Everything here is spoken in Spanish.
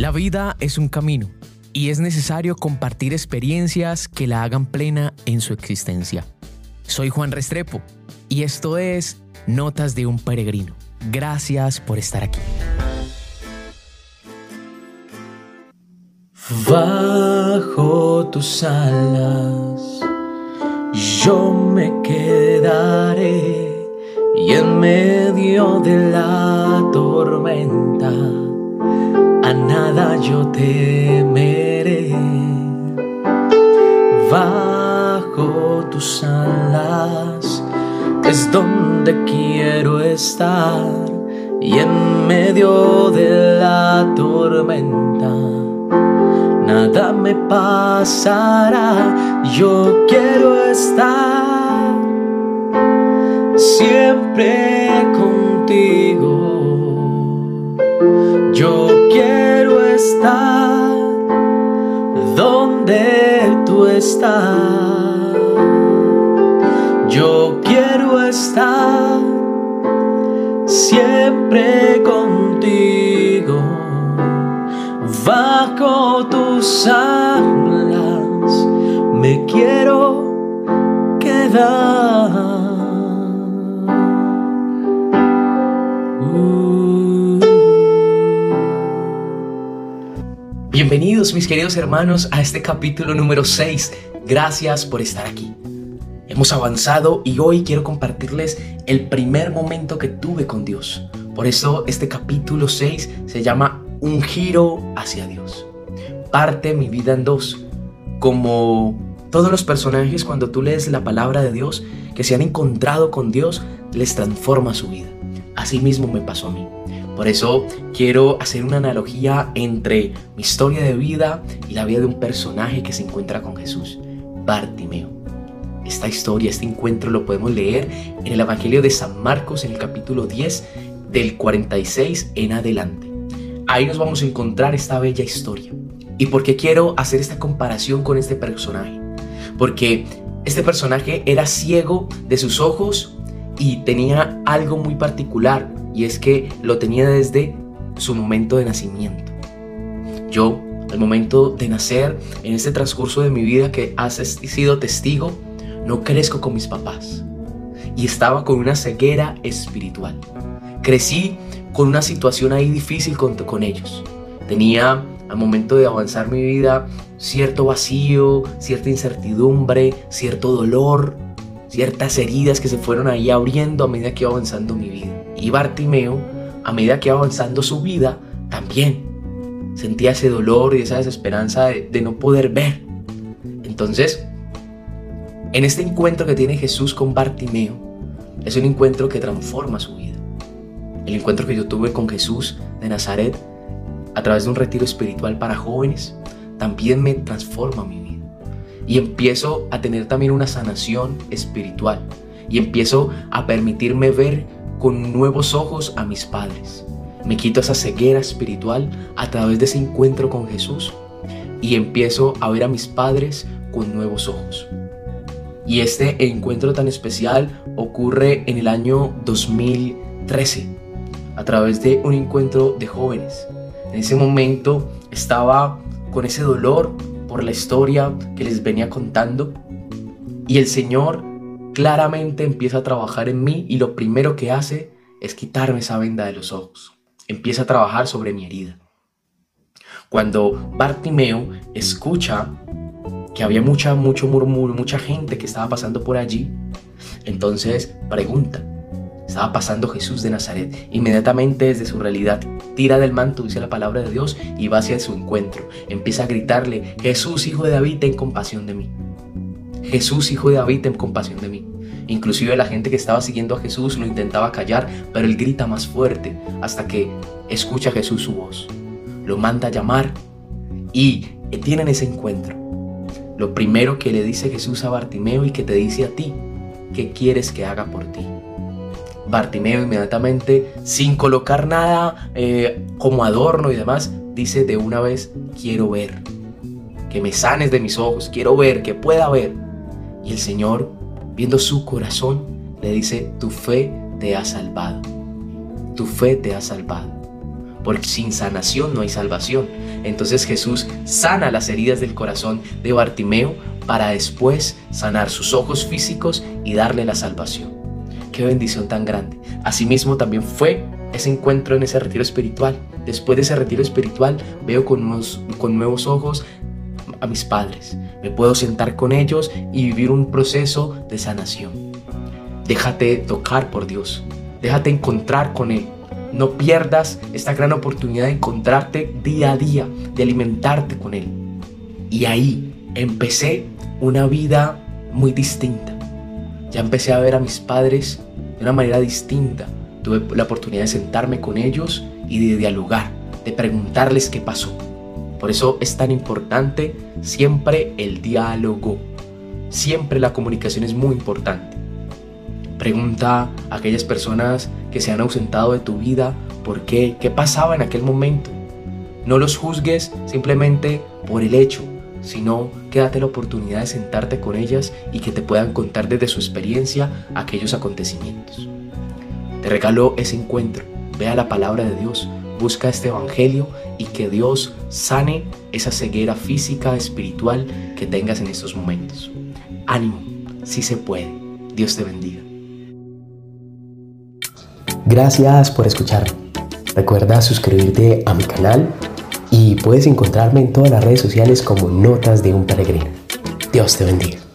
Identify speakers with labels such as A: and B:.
A: La vida es un camino y es necesario compartir experiencias que la hagan plena en su existencia. Soy Juan Restrepo y esto es Notas de un Peregrino. Gracias por estar aquí.
B: Bajo tus alas yo me quedaré y en medio de la tormenta nada yo temeré. Bajo tus alas es donde quiero estar y en medio de la tormenta nada me pasará. Yo quiero estar siempre donde. Yo quiero estar siempre contigo. Bajo tus alas me quiero quedar.
A: Bienvenidos mis queridos hermanos a este capítulo número 6. Gracias por estar aquí. Hemos avanzado y hoy quiero compartirles el primer momento que tuve con Dios. Por eso este capítulo 6 se llama Un giro hacia Dios. Parte mi vida en dos. Como todos los personajes cuando tú lees la palabra de Dios que se han encontrado con Dios, les transforma su vida. Así mismo me pasó a mí. Por eso quiero hacer una analogía entre mi historia de vida y la vida de un personaje que se encuentra con Jesús, Bartimeo. Esta historia, este encuentro lo podemos leer en el Evangelio de San Marcos en el capítulo 10 del 46 en adelante. Ahí nos vamos a encontrar esta bella historia. ¿Y por qué quiero hacer esta comparación con este personaje? Porque este personaje era ciego de sus ojos y tenía algo muy particular y es que lo tenía desde su momento de nacimiento. Yo, al momento de nacer, en este transcurso de mi vida que has sido testigo, no crezco con mis papás y estaba con una ceguera espiritual. Crecí con una situación ahí difícil con, con ellos. Tenía al momento de avanzar mi vida cierto vacío, cierta incertidumbre, cierto dolor, ciertas heridas que se fueron ahí abriendo a medida que iba avanzando mi vida. Y Bartimeo, a medida que iba avanzando su vida, también sentía ese dolor y esa desesperanza de, no poder ver. Entonces, en este encuentro que tiene Jesús con Bartimeo, es un encuentro que transforma su vida. El encuentro que yo tuve con Jesús de Nazaret a través de un retiro espiritual para jóvenes también me transforma mi vida. Y empiezo a tener también una sanación espiritual. Y empiezo a permitirme ver con nuevos ojos a mis padres. Me quito esa ceguera espiritual a través de ese encuentro con Jesús. Y empiezo a ver a mis padres con nuevos ojos. Y este encuentro tan especial ocurre en el año 2013 a través de un encuentro de jóvenes. En ese momento estaba con ese dolor por la historia que les venía contando y el Señor claramente empieza a trabajar en mí y lo primero que hace es quitarme esa venda de los ojos. Empieza a trabajar sobre mi herida. Cuando Bartimeo escucha que había mucha, mucho murmuro, mucha gente que estaba pasando por allí, entonces pregunta, estaba pasando Jesús de Nazaret. Inmediatamente desde su realidad tira del manto, dice la palabra de Dios, y va hacia su encuentro. Empieza a gritarle, Jesús, hijo de David, ten compasión de mí. Jesús, hijo de David, ten compasión de mí. Inclusive la gente que estaba siguiendo a Jesús lo intentaba callar, pero él grita más fuerte hasta que escucha Jesús su voz. Lo manda a llamar y tienen ese encuentro. Lo primero que le dice Jesús a Bartimeo y que te dice a ti, ¿qué quieres que haga por ti? Bartimeo inmediatamente, sin colocar nada eh, como adorno y demás, dice de una vez, quiero ver, que me sanes de mis ojos, quiero ver, que pueda ver. Y el Señor, viendo su corazón, le dice, tu fe te ha salvado, tu fe te ha salvado. porque sin sanación no hay salvación. Entonces Jesús sana las heridas del corazón de Bartimeo para después sanar sus ojos físicos y darle la salvación. Qué bendición tan grande. Asimismo también fue ese encuentro en ese retiro espiritual. Después de ese retiro espiritual veo con, unos, con nuevos ojos a mis padres. Me puedo sentar con ellos y vivir un proceso de sanación. Déjate tocar por Dios. Déjate encontrar con Él. No pierdas esta gran oportunidad de encontrarte día a día, de alimentarte con Él. Y ahí empecé una vida muy distinta. Ya empecé a ver a mis padres de una manera distinta. Tuve la oportunidad de sentarme con ellos y de dialogar, de preguntarles qué pasó. Por eso es tan importante siempre el diálogo. Siempre la comunicación es muy importante. Pregunta a aquellas personas que se han ausentado de tu vida por qué, qué pasaba en aquel momento. No los juzgues simplemente por el hecho, sino que date la oportunidad de sentarte con ellas y que te puedan contar desde su experiencia aquellos acontecimientos. Te regalo ese encuentro, vea la palabra de Dios, busca este evangelio y que Dios sane esa ceguera física, espiritual que tengas en estos momentos. Ánimo, si se puede. Dios te bendiga.
C: Gracias por escucharme. Recuerda suscribirte a mi canal y puedes encontrarme en todas las redes sociales como Notas de un Peregrino. Dios te bendiga.